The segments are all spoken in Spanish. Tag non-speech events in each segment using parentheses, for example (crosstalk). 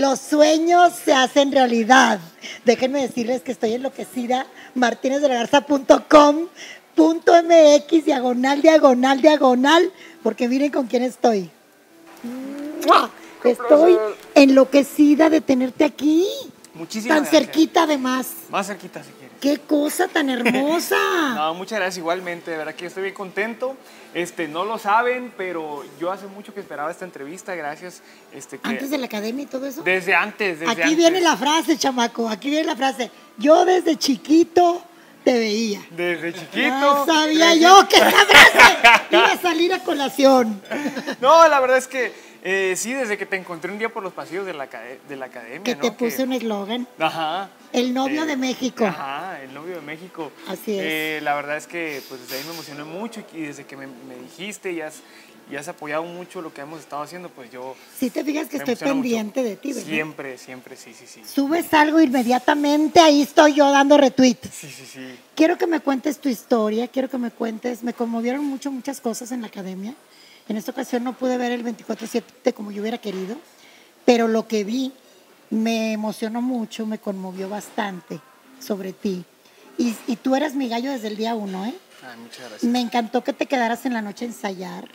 Los sueños se hacen realidad. Déjenme decirles que estoy enloquecida. martinezdelargarza.com.mx, diagonal, diagonal, diagonal, porque miren con quién estoy. ¡Mua! Estoy enloquecida de tenerte aquí. Muchísimas Tan gracias. cerquita además. Más cerquita quieres. Qué cosa tan hermosa. (laughs) No, muchas gracias igualmente, de verdad que estoy bien contento. Este, no lo saben, pero yo hace mucho que esperaba esta entrevista, gracias. Este, que- Antes de la academia y todo eso. Desde antes, desde Aquí antes. viene la frase, chamaco. Aquí viene la frase. Yo desde chiquito te veía. Desde chiquito. No sabía desde- yo que esa frase (laughs) iba a salir a colación. (laughs) No, la verdad es que eh, sí, desde que te encontré un día por los pasillos de la, de la academia. Que ¿no? te puse un eslogan. Ajá. El novio Eh, de México. Ajá, el novio de México. Así es. Eh, la verdad es que pues desde ahí me emocioné mucho y desde que me, me dijiste y has, y has apoyado mucho lo que hemos estado haciendo, pues yo Si te fijas que estoy emociona mucho. pendiente de ti, ¿verdad? Siempre, siempre, sí, sí, sí. Subes algo inmediatamente, ahí estoy yo dando retweet. Sí, sí, sí. Quiero que me cuentes tu historia, quiero que me cuentes, me conmovieron mucho muchas cosas en la academia. En esta ocasión no pude ver el 24/7 como yo hubiera querido, pero lo que vi me emocionó mucho, me conmovió bastante sobre ti. Y, y tú eras mi gallo desde el día uno, ¿eh? Ay, muchas gracias. Me encantó que te quedaras en la noche a ensayar.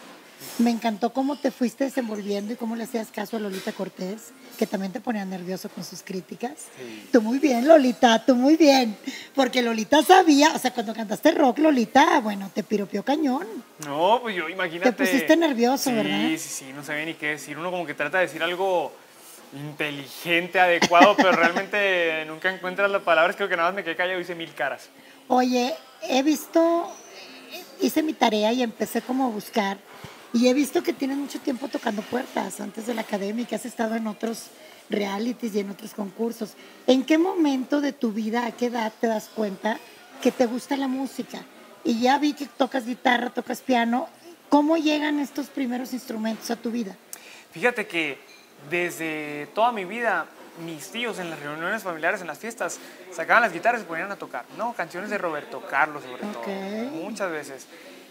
Me encantó cómo te fuiste desenvolviendo y cómo le hacías caso a Lolita Cortés, que también te ponía nervioso con sus críticas. Sí. Tú muy bien, Lolita, tú muy bien. Porque Lolita sabía, o sea, cuando cantaste rock, Lolita, bueno, te piropió cañón. No, pues yo imagínate. Te pusiste nervioso, sí, ¿verdad? Sí, sí, no sabía ni qué decir. Uno como que trata de decir algo inteligente, adecuado, pero realmente (laughs) nunca encuentras las palabras. Creo que nada más me quedé callado y hice mil caras. Oye, he visto, hice mi tarea y empecé como a buscar. Y he visto que tienes mucho tiempo tocando puertas antes de la academia y que has estado en otros realities y en otros concursos. ¿En qué momento de tu vida, a qué edad te das cuenta que te gusta la música? Y ya vi que tocas guitarra, tocas piano. ¿Cómo llegan estos primeros instrumentos a tu vida? Fíjate que desde toda mi vida, mis tíos en las reuniones familiares, en las fiestas, sacaban las guitarras y se ponían a tocar, ¿no? Canciones de Roberto Carlos, sobre todo. Muchas veces.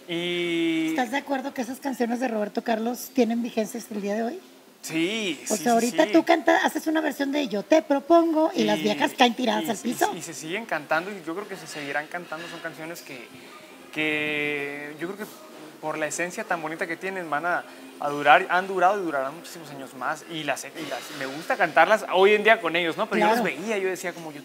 Y. ¿Estás de acuerdo que esas canciones de Roberto Carlos tienen vigencia hasta el día de hoy? Sí, O sí, sea, ahorita sí. tú cantas, haces una versión de Yo te propongo y, las viejas caen tiradas y- al piso. Y, y se siguen cantando y yo creo que se seguirán cantando. Son canciones que, que yo creo que por la esencia tan bonita que tienen van a, a durar, han durado y durarán muchísimos años más. Y las, y las- me gusta cantarlas hoy en día con ellos, ¿no? Pero yo los veía, yo decía como yo,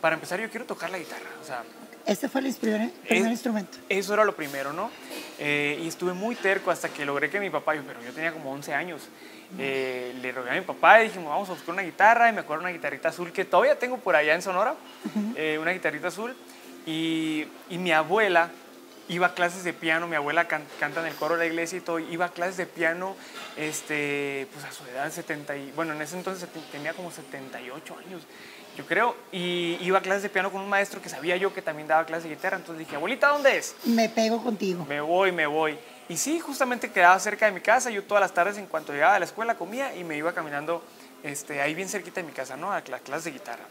para empezar yo quiero tocar la guitarra. O sea, Ese fue el primer, primer es- instrumento. Eso era lo primero, ¿no? Eh, y estuve muy terco hasta que logré que mi papá, yo- pero yo tenía como 11 años, eh, le rogué a mi papá y dijimos, vamos a buscar una guitarra. Y me acuerdo una guitarrita azul que todavía tengo por allá en Sonora, eh, una guitarrita azul. Y, y mi abuela iba a clases de piano, mi abuela can- canta en el coro de la iglesia y todo, iba a clases de piano, este, pues a su edad, 70 y, bueno, en ese entonces te- tenía como 78 años, yo creo, y iba a clases de piano con un maestro que sabía yo que también daba clases de guitarra, entonces dije, abuelita, ¿dónde es? Me pego contigo. Me voy, me voy. Y sí, justamente quedaba cerca de mi casa. Yo todas las tardes, en cuanto llegaba de la escuela, comía y me iba caminando este, ahí bien cerquita de mi casa, ¿no? A las clases de guitarra.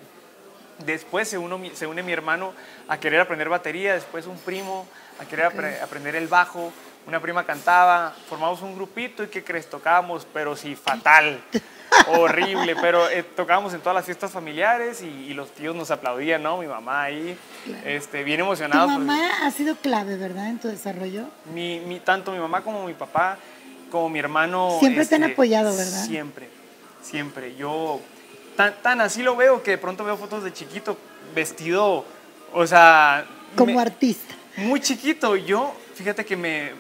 Después se, uno, se une mi hermano a querer aprender batería, después un primo a querer apre- aprender el bajo, una prima cantaba, formamos un grupito y ¿qué crees? Tocábamos, pero sí, fatal, (laughs) horrible, pero eh, tocábamos en todas las fiestas familiares y, y los tíos nos aplaudían, ¿no? Mi mamá ahí, este, bien Tu emocionados. porque- mamá ha sido clave, ¿verdad? En tu desarrollo. mi, mi- tanto mi mamá como mi papá, como mi hermano. este, Siempre te han apoyado, ¿verdad? Siempre, siempre. Yo tan, tan así lo veo que de pronto veo fotos de chiquito vestido, o sea... Como me- artista. muy chiquito. Yo, fíjate que me,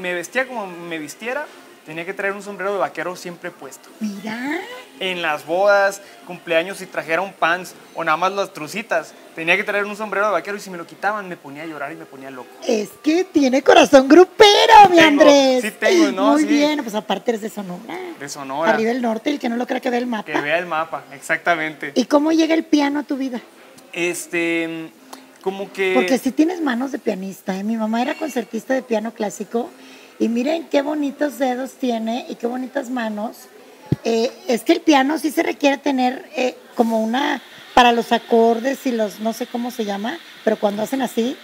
me vestía como me vistiera. Tenía que traer un sombrero de vaquero siempre puesto. Mira, En las bodas, cumpleaños, si trajera un pants o nada más las trucitas, tenía que traer un sombrero de vaquero y si me lo quitaban me ponía a llorar y me ponía loco. es que tiene corazón grupero, mi Tengo, Andrés. sí tengo, ¿no? Muy Sí. bien, pues aparte eres de Sonora. De Sonora. Arriba del norte, el que no lo crea que ve el mapa. Que vea el mapa, exactamente. ¿Y cómo llega el piano a tu vida? Este, como que... Porque sí tienes manos de pianista. ¿eh? Mi mamá era concertista de piano clásico y miren qué bonitos dedos tiene y qué bonitas manos. Eh, es que el piano sí se requiere tener eh, como una, para los acordes y los, no sé cómo se llama, pero cuando hacen así,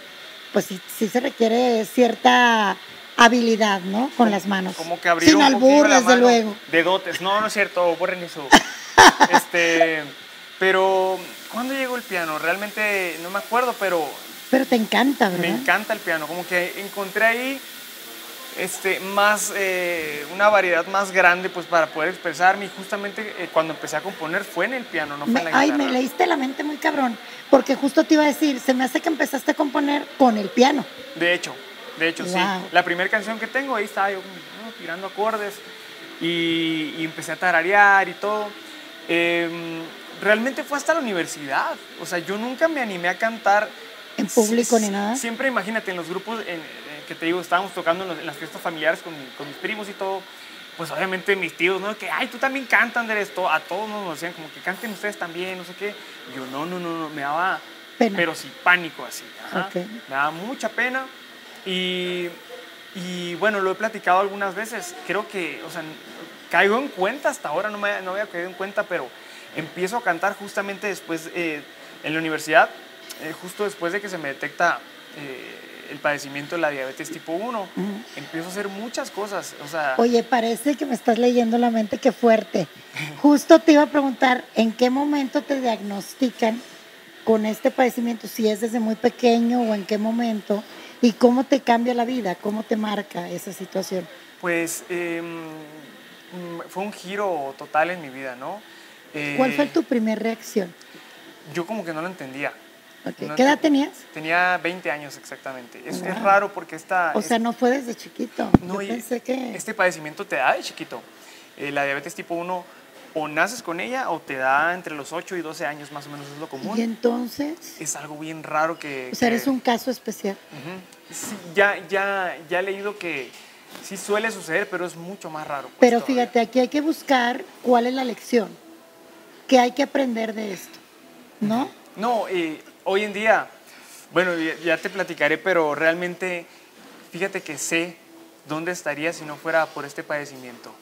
pues sí, sí se requiere cierta habilidad, ¿no? Con las manos. Como que abrir Sin un albur, la desde mano luego. De dotes. No, no es cierto, borren eso. (laughs) este, pero, ¿cuándo llegó el piano? Realmente no me acuerdo, pero Pero te encanta, ¿verdad? me encanta el piano. Como que encontré ahí este, más, eh, una variedad más grande pues, para poder expresarme. Y justamente eh, cuando empecé a componer fue en el piano, no fue Me- en la ay, guitarra. me leíste la mente muy cabrón, porque justo te iba a decir, se me hace que empezaste a componer con el piano. De hecho, de hecho, sí. La primera canción que tengo, ahí estaba yo ¿no? tirando acordes y, y empecé a tararear y todo. Em, realmente fue hasta la universidad. O sea, yo nunca me animé a cantar. En público ni nada. Siempre imagínate en los grupos en que te digo, estábamos tocando en, los- en las fiestas familiares con, mi- con mis primos y todo. Pues obviamente mis tíos, ¿no? Que, ay, tú también cantas, Andrés. A todos nos decían como que canten ustedes también, no sé qué. Y yo, no, no, no, no, me daba, Pena. pero sí, pánico así. ajá. Me daba mucha pena. Y, y bueno, lo he platicado algunas veces. Creo que, o sea, caigo en cuenta hasta ahora, no, me, no había caído en cuenta, pero empiezo a cantar justamente después eh, en la universidad, eh, justo después de que se me detecta eh, el padecimiento de la diabetes tipo 1. Empiezo a hacer muchas cosas, o sea, Oye, parece que me estás leyendo la mente, qué fuerte. Justo te iba a preguntar, ¿en qué momento te diagnostican con este padecimiento? Si es desde muy pequeño o en qué momento. ¿Y cómo te cambia la vida? ¿Cómo te marca esa situación? pues eh, mm, fue un giro total en mi vida, ¿no? Eh, ¿Cuál fue tu primera reacción? Yo como que no lo entendía. No ¿Qué edad tenías? Tenía 20 años exactamente. Es, es Wow. raro porque esta, O sea, no fue desde chiquito. No, Yo pensé que... Este padecimiento te da de chiquito. Eh, la diabetes tipo 1 o naces con ella o te da entre los 8 y 12 años más o menos es lo común. Y entonces, Es algo bien raro que... o sea, que- eres un caso especial. Sí, ya, ya, ya he leído que sí suele suceder, pero es mucho más raro. pues, Pero todavía. fíjate, aquí hay que buscar cuál es la lección, qué hay que aprender de esto, ¿no? No, eh, hoy en día, bueno, ya, te platicaré, pero realmente fíjate que sé dónde estaría si no fuera por este padecimiento.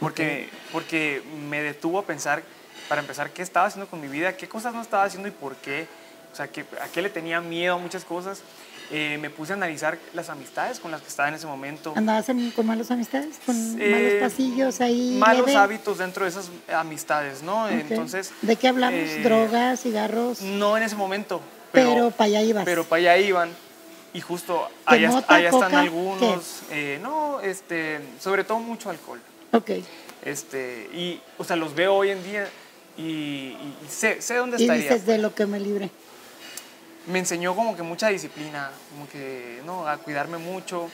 Porque, porque me detuvo a pensar, para empezar, qué estaba haciendo con mi vida, qué cosas no estaba haciendo y por qué. O sea, que, a qué le tenía miedo a muchas cosas. Eh, me puse a analizar las amistades con las que estaba en ese momento. ¿Andabas en- con malas amistades? ¿Con Eh, malos pasillos ahí? Malos leve? hábitos dentro de esas amistades, ¿no? Entonces... ¿De qué hablamos? eh, ¿Drogas, cigarros? No en ese momento. Pero para allá ibas. Pero para allá iban. Y justo ¿De allá, allá están algunos. no, este, sobre todo mucho alcohol. Ok. Este, y, o sea, los veo hoy en día y, y- y sé, sé dónde Y estaría. dices, de lo que me libre. Me enseñó como que mucha disciplina, como que, no, a cuidarme mucho.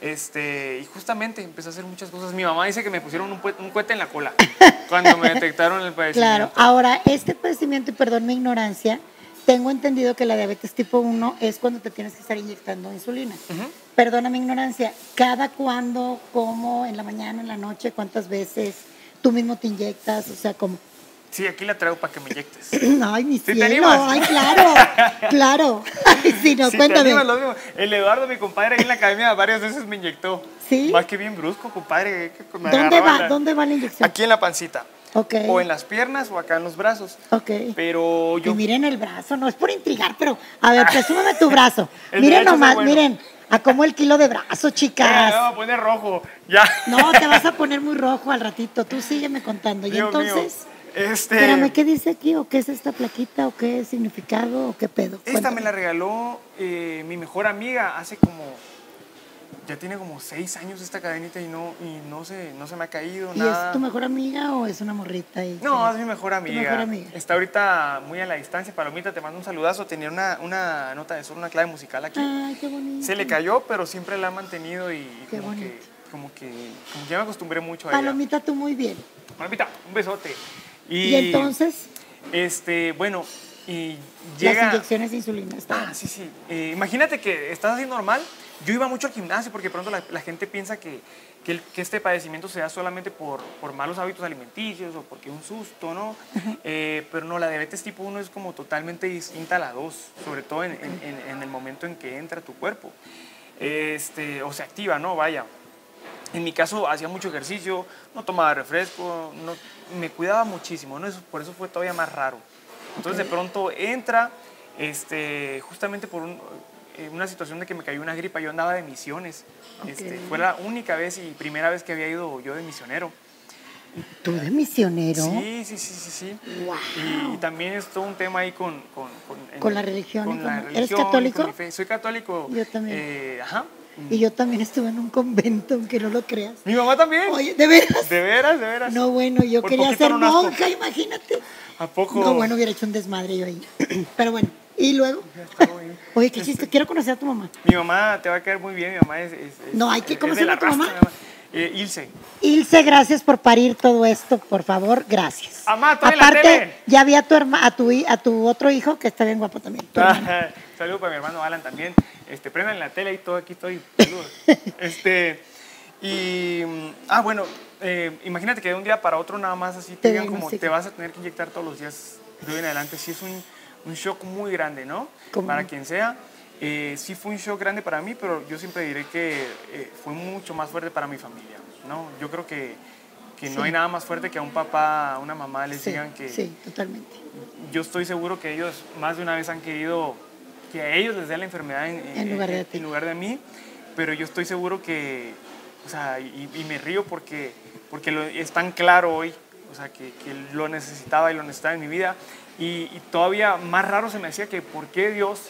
Este, y justamente empecé a hacer muchas cosas. Mi mamá dice que me pusieron un, un cohete en la cola (laughs) cuando me detectaron el padecimiento. Claro. Ahora, este padecimiento, y perdón mi ignorancia, tengo entendido que la diabetes tipo 1 es cuando te tienes que estar inyectando insulina. Ujú. Perdona mi ignorancia, ¿cada cuándo, cómo, en la mañana, en la noche, cuántas veces tú mismo te inyectas? O sea, ¿cómo? Sí, aquí la traigo para que me inyectes. (clears throat) Ay, mi te cielo, animas? ay, claro, claro. (laughs) Ay, sí, no, Sí, te cuéntame. animas, lo mismo. El Eduardo, mi compadre, ahí en la academia varias veces me inyectó. ¿Sí? Más que bien brusco, compadre. que me ¿Dónde va, la- ¿Dónde va la inyección? Aquí en la pancita. Ok, O en las piernas o acá en los brazos. ok. Pero yo... Y miren el brazo, no es por intrigar, pero a ver, (laughs) presúmame tu brazo. (laughs) Miren nomás, bueno. miren, a cómo el kilo de brazo, chicas. me voy a poner rojo. Ya. No, te vas a poner muy rojo al ratito. Tú sígueme contando. Y mío. Este, espérame, ¿qué dice aquí? ¿O qué es esta plaquita? ¿O qué significado? ¿O qué pedo? Esta Cuéntame. me la regaló eh, mi mejor amiga hace como... Ya tiene como seis años esta cadenita y no, y no, se, no se me ha caído ¿Y nada. es tu mejor amiga o es una morrita? No, es mi mejor amiga. mejor amiga. Está ahorita muy a la distancia. Palomita, te mando un saludazo. Tenía una, una nota de sol, una clave musical aquí. Ay, qué bonito. Se le cayó, pero siempre la ha mantenido y y Qué como que, como que como que ya me acostumbré mucho a ella. Palomita, tú muy bien. Palomita, un besote. Y, Y, entonces, Este, bueno, y llega... las inyecciones de insulina. Está Ah, sí, sí. Eh, imagínate que estás así normal. Yo iba mucho al gimnasio porque pronto la, la gente piensa que, que, el- que este padecimiento se da solamente por, por malos hábitos alimenticios o porque un susto, ¿no? Eh, pero no, la diabetes tipo 1 es como totalmente distinta a la 2, sobre todo en, en- en- en el momento en que entra tu cuerpo. Este, o se activa, ¿no? Vaya. En mi caso hacía mucho ejercicio, no tomaba refresco, no, me cuidaba muchísimo, ¿no? Eso- por eso fue todavía más raro. Entonces de pronto entra, este, justamente por un- eh, una situación de que me cayó una gripa, yo andaba de misiones. Este, Ok. fue la única vez y primera vez que había ido yo de misionero. ¿Tú de misionero? Sí, sí, sí, sí, sí. Wow. Y, y también es todo un tema ahí con... Con, en- Con la religión con la con- ¿Eres religión católico? con. Soy católico. Yo también. Eh, ajá. Y yo también estuve en un convento, aunque no lo creas. Mi mamá también. Oye, ¿de veras? De veras, de veras. No, bueno, yo Por quería ser monja, imagínate. ¿A poco? No, bueno, hubiera hecho un desmadre yo ahí. (clears throat) Pero bueno, y luego. (laughs) Oye, qué chiste, quiero conocer a tu mamá. Mi mamá te va a caer muy bien. Mi mamá es... es- es- No, hay que- ¿cómo se la llama tu mamá? mamá. Eh, Ilse. Ilse, gracias por parir todo esto, por favor, gracias. Estoy en la Aparte, tele. ya vi a tu, herma, a, tu, a tu otro hijo que está bien guapo también. tu (laughs) Saludos para mi hermano Alan también. Este, prendan la tele y todo aquí estoy. (laughs) Este, y, mm, ah, bueno, eh, imagínate que de un día para otro nada más así te digan como te vas a tener que inyectar todos los días de hoy en adelante. Sí es un, un shock muy grande, ¿no? ¿Cómo Para quien sea. Eh, sí fue un shock grande para mí, pero yo siempre diré que eh, fue mucho más fuerte para mi familia, ¿no? Yo creo que, que Sí. no hay nada más fuerte que a un papá, a una mamá les Sí, digan que, sí, totalmente. yo estoy seguro que ellos más de una vez han querido que a ellos les dé la enfermedad en, En lugar de en lugar de mí, pero yo estoy seguro que, o sea, y, y me río porque, porque lo, es tan claro hoy, o sea, que, que lo necesitaba y lo necesitaba en mi vida, y, y todavía más raro se me hacía que por qué Dios,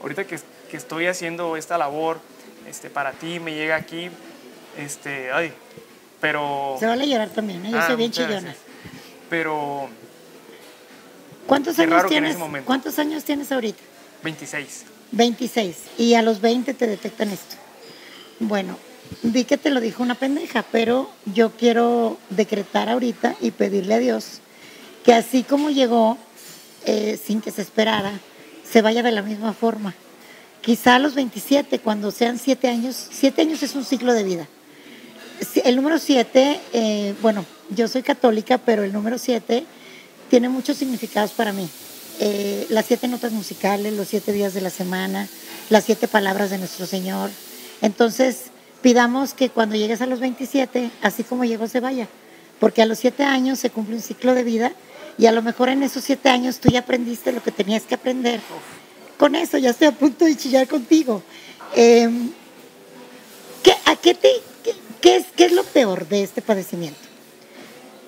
ahorita que, que estoy haciendo esta labor este, para ti, me llega aquí, este, ay, pero... Se vale llorar también, ¿eh? yo Ah, soy bien chillona. gracias. Pero ¿Cuántos años en tienes? ¿Cuántos años tienes ahorita? 26. 26. Y a los 20 te detectan esto. Bueno, vi que te lo dijo una pendeja, pero yo quiero decretar ahorita y pedirle a Dios que así como llegó, eh, sin que se esperara, se vaya de la misma forma. Quizá a los 27, cuando sean 7 años, 7 años es un ciclo de vida. El número 7, bueno, yo soy católica, pero el número 7 tiene muchos significados para mí. Eh, las siete notas musicales, los siete días de la semana, las siete palabras de nuestro Señor. Entonces, pidamos que cuando llegues a los 27, así como llegó, se vaya. Porque a los siete años se cumple un ciclo de vida y a lo mejor en esos siete años tú ya aprendiste lo que tenías que aprender. Con eso ya estoy a punto de chillar contigo. Eh, ¿qué, ¿A qué te, qué, qué es, qué es lo peor de este padecimiento?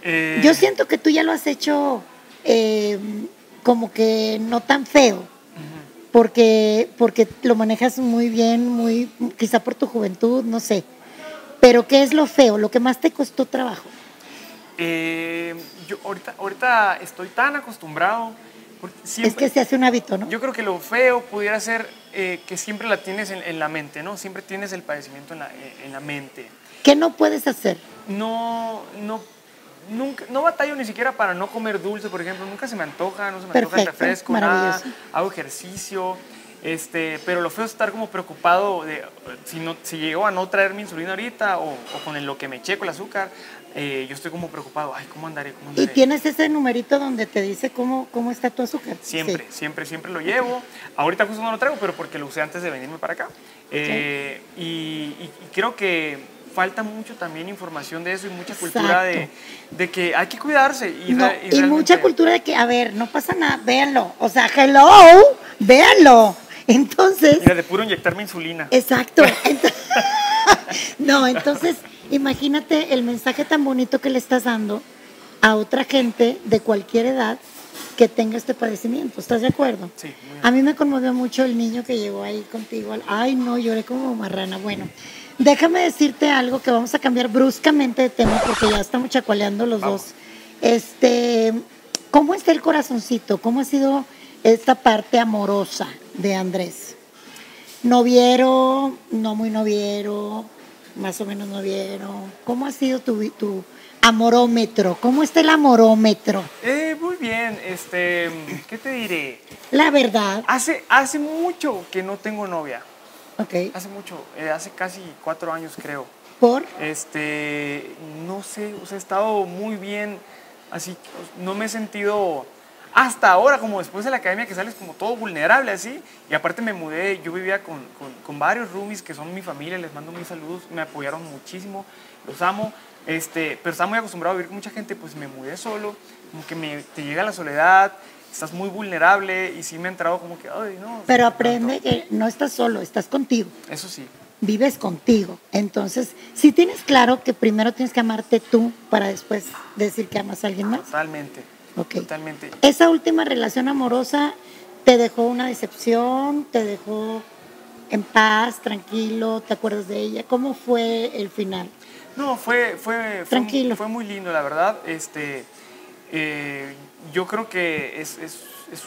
Eh, Yo siento que tú ya lo has hecho eh, como que no tan feo, porque, porque lo manejas muy bien, muy, quizá por tu juventud, no sé. Pero ¿qué es lo feo? Lo que más te costó trabajo. eh, yo ahorita, ahorita estoy tan acostumbrado. Es que se hace un hábito, ¿no? Yo creo que lo feo pudiera ser eh, que siempre la tienes en, en la mente, ¿no? Siempre tienes el padecimiento en la, en la mente. ¿Qué no puedes hacer? No, no, nunca, no batallo ni siquiera para no comer dulce, por ejemplo. Nunca se me antoja, no se me antoja el refresco, nada. Hago ejercicio. Este, pero lo feo es estar como preocupado de si, no, si llego a no traer mi insulina ahorita o, o con el- lo que me checo el azúcar. eh, yo estoy como preocupado. Ay, ¿cómo andaré? ¿Cómo Y andaré? tienes ese numerito donde te dice cómo, cómo está tu azúcar. Siempre, Sí. siempre, siempre lo llevo. Ahorita justo no lo traigo, pero porque lo usé antes de venirme para acá. Eh, y, y- y creo que falta mucho también información de eso y mucha cultura de, de que hay que cuidarse. Y, No, re- y realmente- mucha cultura de que, a ver, no pasa nada, véanlo. O sea, hello, véanlo. Entonces, Mira, de puro inyectarme insulina. Exacto. (laughs) (laughs) No, entonces, imagínate el mensaje tan bonito que le estás dando a otra gente de cualquier edad que tenga este padecimiento. ¿Estás de acuerdo? Sí, muy bien. A mí me conmovió mucho el niño que llegó ahí contigo. Ay, no, lloré como marrana. Bueno, déjame decirte algo que vamos a cambiar bruscamente de tema porque ya estamos chacualeando los Vamos. dos. Este, ¿cómo está el corazoncito? ¿Cómo ha sido esta parte amorosa de Andrés? Noviero, no muy noviero, más o menos noviero. ¿Cómo ha sido tu, tu amorómetro? ¿Cómo está el amorómetro? Eh, muy bien, este, ¿qué te diré? La verdad, Hace, hace mucho que no tengo novia. Ok, Hace mucho, eh, hace casi cuatro años creo. por, Este, no sé, o sea, he estado muy bien, así, no me he sentido hasta ahora, como después de la academia que sales como todo vulnerable así, y aparte me mudé, yo vivía con, con- con varios roomies que son mi familia, les mando mis saludos, me apoyaron muchísimo, los amo, este, pero estaba muy acostumbrado a vivir con mucha gente, pues me mudé solo, como que me, te llega la soledad, estás muy vulnerable, y sí me ha entrado como que, ay, no. pero tanto". aprende que no estás solo, estás contigo. Eso sí, vives contigo. Entonces, si tienes claro que primero tienes que amarte tú para después decir que amas a alguien más. Totalmente. Ok. Totalmente. Esa última relación amorosa te dejó una decepción, te dejó en paz, tranquilo, ¿te acuerdas de ella? ¿Cómo fue el final? No, fue, fue, fue, Tranquilo. fue muy lindo, la verdad. Este, eh, yo creo que es, es- es-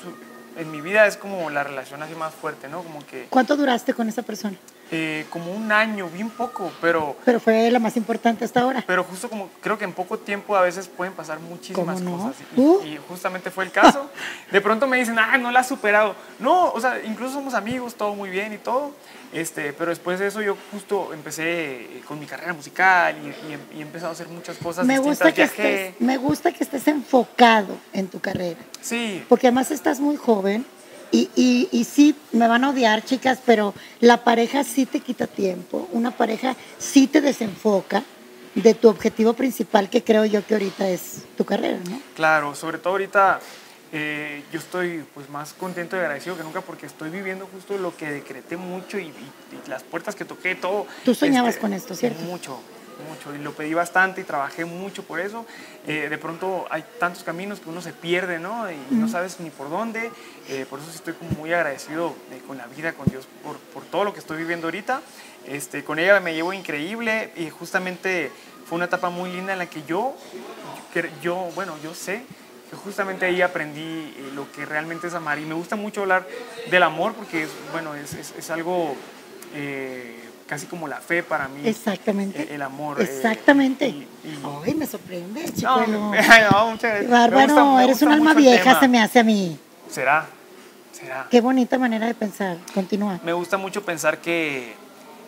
en mi vida es como la relación así más fuerte, ¿no? Como que ¿Cuánto duraste con esa persona? eh, como un año, bien poco, pero, Pero fue la más importante hasta ahora. pero justo como creo que en poco tiempo a veces pueden pasar muchísimas ¿Cómo no? cosas. Y, Uh. y justamente fue el caso. De pronto me dicen, ah, no la has superado. No, o sea, incluso somos amigos, todo muy bien y todo. Este, pero después de eso yo justo empecé eh, con mi carrera musical y, y- y he empezado a hacer muchas cosas Me distintas. gusta, que Viajé. estés, me gusta que estés enfocado en tu carrera. Sí, Porque además estás muy joven y, y, y sí, me van a odiar, chicas, pero la pareja sí te quita tiempo, una pareja sí te desenfoca de tu objetivo principal, que creo yo que ahorita es tu carrera, ¿no? Claro, sobre todo ahorita eh, yo estoy pues más contento y agradecido que nunca porque estoy viviendo justo lo que decreté mucho y, y- y las puertas que toqué, todo. Tú soñabas con esto, ¿cierto? Mucho, mucho. Y lo pedí bastante y trabajé mucho por eso. Eh, de pronto hay tantos caminos que uno se pierde, ¿no? Y no sabes ni por dónde. Eh, por eso sí estoy como muy agradecido eh, con la vida, con Dios, por, por todo lo que estoy viviendo ahorita. Este, con ella me llevo increíble y justamente fue una etapa muy linda en la que yo, que yo bueno, yo sé que justamente ahí aprendí eh, lo que realmente es amar. Y me gusta mucho hablar del amor porque, es, bueno, es, es- es algo eh, casi como la fe para mí. Exactamente. eh, el amor. eh, Exactamente. y- y- Ay, me sorprende, no, chicuelo. me- (laughs) no, muchas gracias. Me Bárbaro, gusta- me eres un alma vieja, tema. se me hace a mí. Será, será. Qué bonita manera de pensar. Continúa. Me gusta mucho pensar que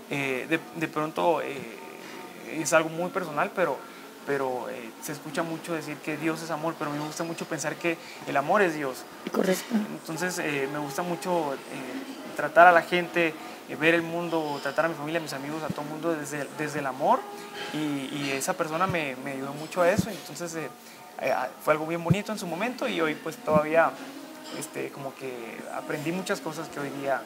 de, de pronto es algo muy personal, pero, pero eh, se escucha mucho decir que Dios es amor, pero me gusta mucho pensar que el amor es Dios. Correcto. Entonces eh, me gusta mucho eh, tratar a la gente, eh, ver el mundo, tratar a mi familia, a mis amigos, a todo el mundo desde, desde el amor y, y esa persona me, me ayudó mucho a eso. Entonces eh, eh, fue algo bien bonito en su momento y hoy pues todavía este, como que aprendí muchas cosas que hoy día...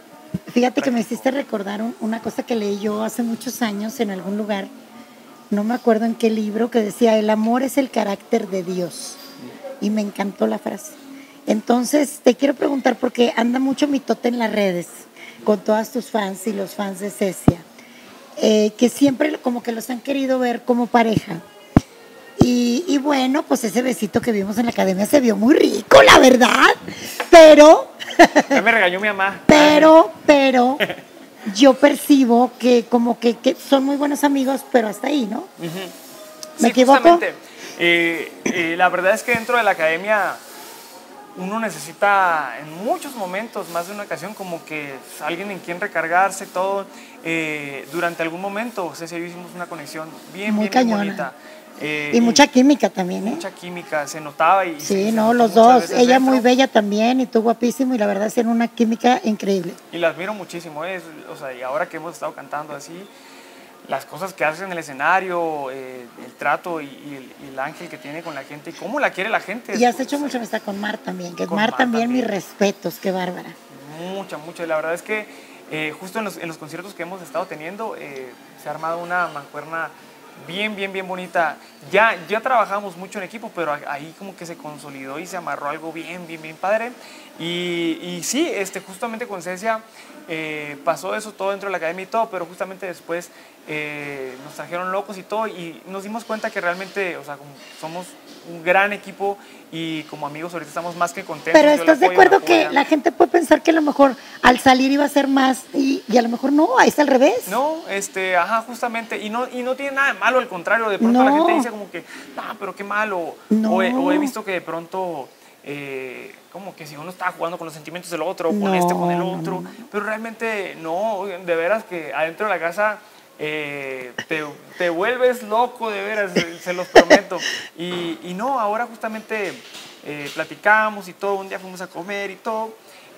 Fíjate que me practico. hiciste recordar un- una cosa que leí yo hace muchos años en algún lugar, no me acuerdo en qué libro, que decía, el amor es el carácter de Dios. Y me encantó la frase. Entonces, te quiero preguntar, porque anda mucho mitote en las redes, con todas tus fans y los fans de Cecia, eh, que siempre como que los han querido ver como pareja. Y, y bueno, pues ese besito que vimos en la academia se vio muy rico, la verdad. Pero Ya me regañó mi mamá. (laughs) pero, pero, (laughs) yo percibo que como que, que son muy buenos amigos, pero hasta ahí, ¿no? ¿Me Sí, equivoco? justamente. Eh, eh, la verdad es que dentro de la academia uno necesita en muchos momentos, más de una ocasión, como que alguien en quien recargarse, todo. Eh, durante algún momento, Ceci y yo hicimos una conexión bien, Muy bien, bien cañona. bonita. Eh, Y mucha química también, ¿eh? mucha química, se notaba y... Sí, no, los dos. Ella dentro. muy bella también y tú guapísimo y la verdad hacen una química increíble. Y la admiro muchísimo, es, o sea, y ahora que hemos estado cantando así, las cosas que hace en el escenario, eh, el trato y, y el, y el ángel que tiene con la gente y cómo la quiere la gente. Y has es- hecho mucha amistad con Mar también, que Mar Mar también, mis respetos, qué bárbara. Mucha, mucha. La verdad es que eh, justo en los, en los conciertos que hemos estado teniendo eh, se ha armado una mancuerna bien, bien, bien bonita. Ya, ya trabajamos mucho en equipo, pero ahí como que se consolidó y se amarró algo bien, bien, bien padre. Y, y sí, este, justamente con Cecia eh, pasó eso todo dentro de la academia y todo, pero justamente después eh, nos trajeron locos y todo y nos dimos cuenta que realmente, o sea, como somos un gran equipo y como amigos ahorita estamos más que contentos. Pero la estás de acuerdo que la gente puede pensar que a lo mejor al salir iba a ser más y, y a lo mejor no, ahí está al revés. No, este, ajá, justamente, y no, y no tiene nada de malo, al contrario, de pronto la No. gente dice como que, no, pero qué malo, No. o, he, o he visto que de pronto, eh, como que si uno está jugando con los sentimientos del otro, o con No, este, con el no, otro, no, no. pero realmente no, de veras que adentro de la casa eh, te, te vuelves loco, de veras, se- los prometo, y, y no, ahora justamente eh, platicamos y todo, un día fuimos a comer y todo,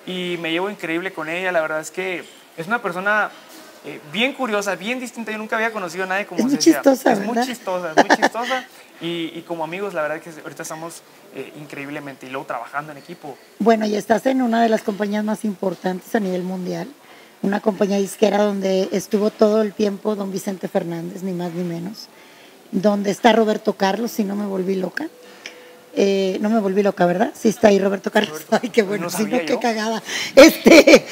y me llevo increíble con ella, la verdad es que es una persona eh, bien curiosa, bien distinta. Yo nunca había conocido a nadie como Es muy chistosa, Es muy chistosa, es muy chistosa. Y, y como amigos, la verdad que ahorita estamos eh, increíblemente y luego trabajando en equipo. Bueno, y estás en una de las compañías más importantes a nivel mundial, una compañía disquera donde estuvo todo el tiempo don Vicente Fernández, ni más ni menos, donde está Roberto Carlos, si no me volví loca. Eh, no me volví loca, ¿verdad? Sí está ahí Roberto Carlos. Ay, qué bueno, No si no, qué cagada. Este,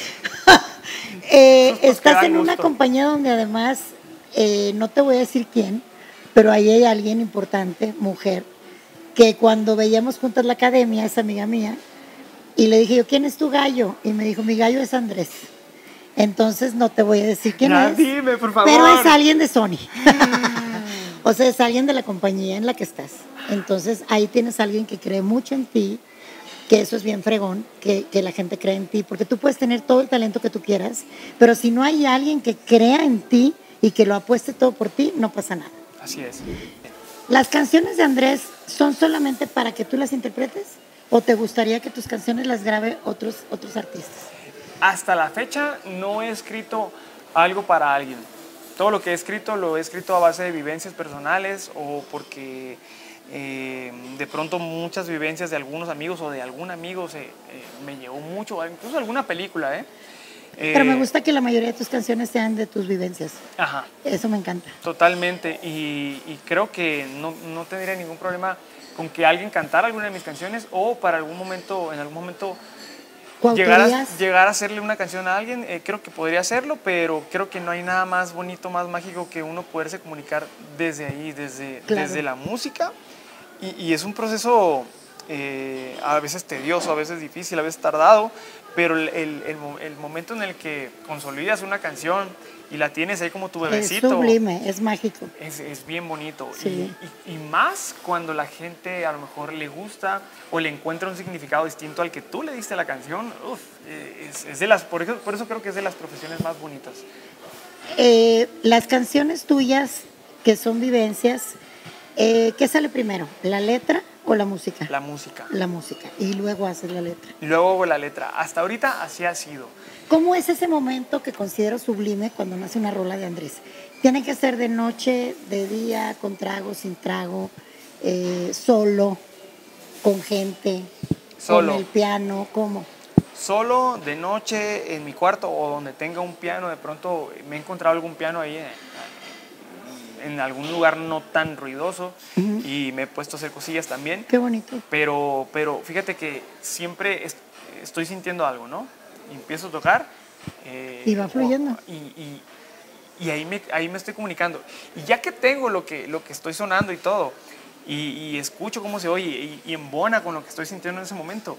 (laughs) eh, estás en una gusto. compañía donde además, eh, no te voy a decir quién, pero ahí hay alguien importante, mujer, que cuando veíamos juntas la academia, es amiga mía, y le dije yo, ¿quién es tu gallo? Y me dijo, mi gallo es Andrés. Entonces no te voy a decir quién Ya, es. dime, por favor. Pero es alguien de Sony. (laughs) o sea, es alguien de la compañía en la que estás. Entonces ahí tienes a alguien que cree mucho en ti, que eso es bien fregón, que, que la gente cree en ti, porque tú puedes tener todo el talento que tú quieras, pero si no hay alguien que crea en ti y que lo apueste todo por ti, no pasa nada. Así es. ¿Las canciones de Andrés son solamente para que tú las interpretes? ¿O te gustaría que tus canciones las grabe otros, otros artistas? Hasta la fecha no he escrito algo para alguien. Todo lo que he escrito lo he escrito a base de vivencias personales o porque eh, de pronto muchas vivencias de algunos amigos o de algún amigo se, eh, me llevó mucho, incluso alguna película, ¿eh? Pero me gusta que la mayoría de tus canciones sean de tus vivencias. Ajá. Eso me encanta. Totalmente, y, y creo que no, no tendría ningún problema con que alguien cantara alguna de mis canciones o para algún momento, en algún momento llegar a, llegar a hacerle una canción a alguien, eh, creo que podría hacerlo, pero creo que no hay nada más bonito, más mágico que uno poderse comunicar desde ahí, desde, Claro. desde la música, y, y es un proceso eh, a veces tedioso, a veces difícil, a veces tardado, pero el, el- el el momento en el que consolidas una canción y la tienes ahí como tu Es bebecito. sublime, es mágico. Es, es bien bonito. Sí. Y, y- y más cuando la gente a lo mejor le gusta o le encuentra un significado distinto al que tú le diste a la canción. uf, eh, es, es de las, por, eso, por eso creo que es de las profesiones más bonitas. Eh, las canciones tuyas, que son vivencias, eh, ¿qué sale primero? ¿La letra o la música? La música. La música. Y luego haces la letra. Y luego la letra. Hasta ahorita así ha sido. ¿Cómo es ese momento que considero sublime cuando nace una rola de Andrés? ¿Tiene que ser de noche, de día, con trago, sin trago, eh, solo, con gente, Solo. con el piano? ¿Cómo? Solo de noche en mi cuarto o donde tenga un piano, de pronto me he encontrado algún piano ahí en, en algún lugar no tan ruidoso y me he puesto a hacer cosillas también. Qué bonito. Pero, pero fíjate que siempre es- estoy sintiendo algo, ¿no? Y empiezo a tocar. eh, Y va fluyendo. o- Y, y- y ahí, me, ahí me estoy comunicando. Y ya que tengo lo que, lo que estoy sonando y todo, y, y escucho cómo se oye y, y embona con lo que estoy sintiendo en ese momento,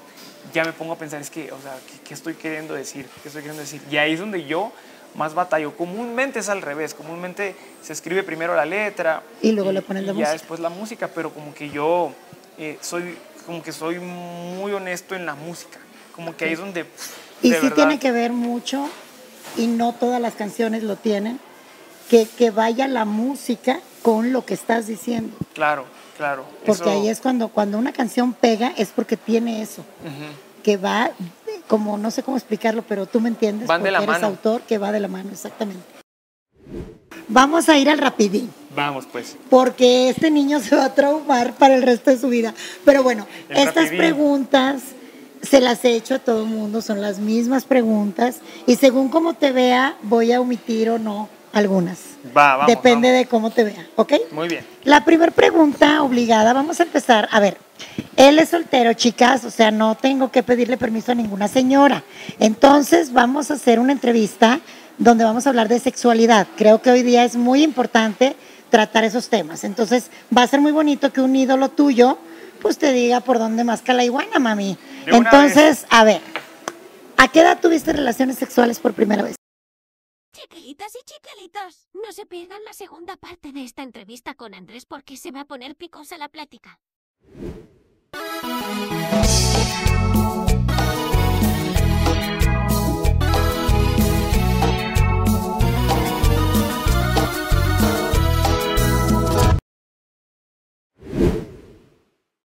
ya me pongo a pensar, es que, o sea, ¿qué, qué estoy queriendo decir? ¿Qué estoy queriendo decir? Y ahí es donde yo más batallo. Comúnmente es al revés. Comúnmente se escribe primero la letra. Y luego le pones la y música. Ya después la música, pero como que yo eh, soy, como que soy muy honesto en la música. Como que ahí es donde... pff, Y de sí verdad, tiene que ver mucho, y no todas las canciones lo tienen, que, que vaya la música con lo que estás diciendo. Claro, claro. Porque eso- ahí es cuando, cuando una canción pega, es porque tiene eso, que va, como no sé cómo explicarlo, pero tú me entiendes, Van de la eres mano. autor, que va de la mano, exactamente. Vamos a ir al rapidín, Vamos pues. porque este niño se va a traumar para el resto de su vida. Pero bueno, El estas rapidín. preguntas se las he hecho a todo el mundo, son las mismas preguntas, y según cómo te vea, voy a omitir o no algunas. Va, vamos. Depende vamos. de cómo te vea, ¿ok? Muy bien. La primera pregunta obligada, vamos a empezar. A ver, él es soltero, chicas, o sea, no tengo que pedirle permiso a ninguna señora. Entonces, vamos a hacer una entrevista donde vamos a hablar de sexualidad. Creo que hoy día es muy importante tratar esos temas. Entonces, va a ser muy bonito que un ídolo tuyo, pues te diga por dónde masca la iguana, mami. Entonces, a ver, ¿a qué edad tuviste relaciones sexuales por primera vez? Chiquilitas y chiquilitos, no se pierdan la segunda parte de esta entrevista con Andrés porque se va a poner picosa la plática.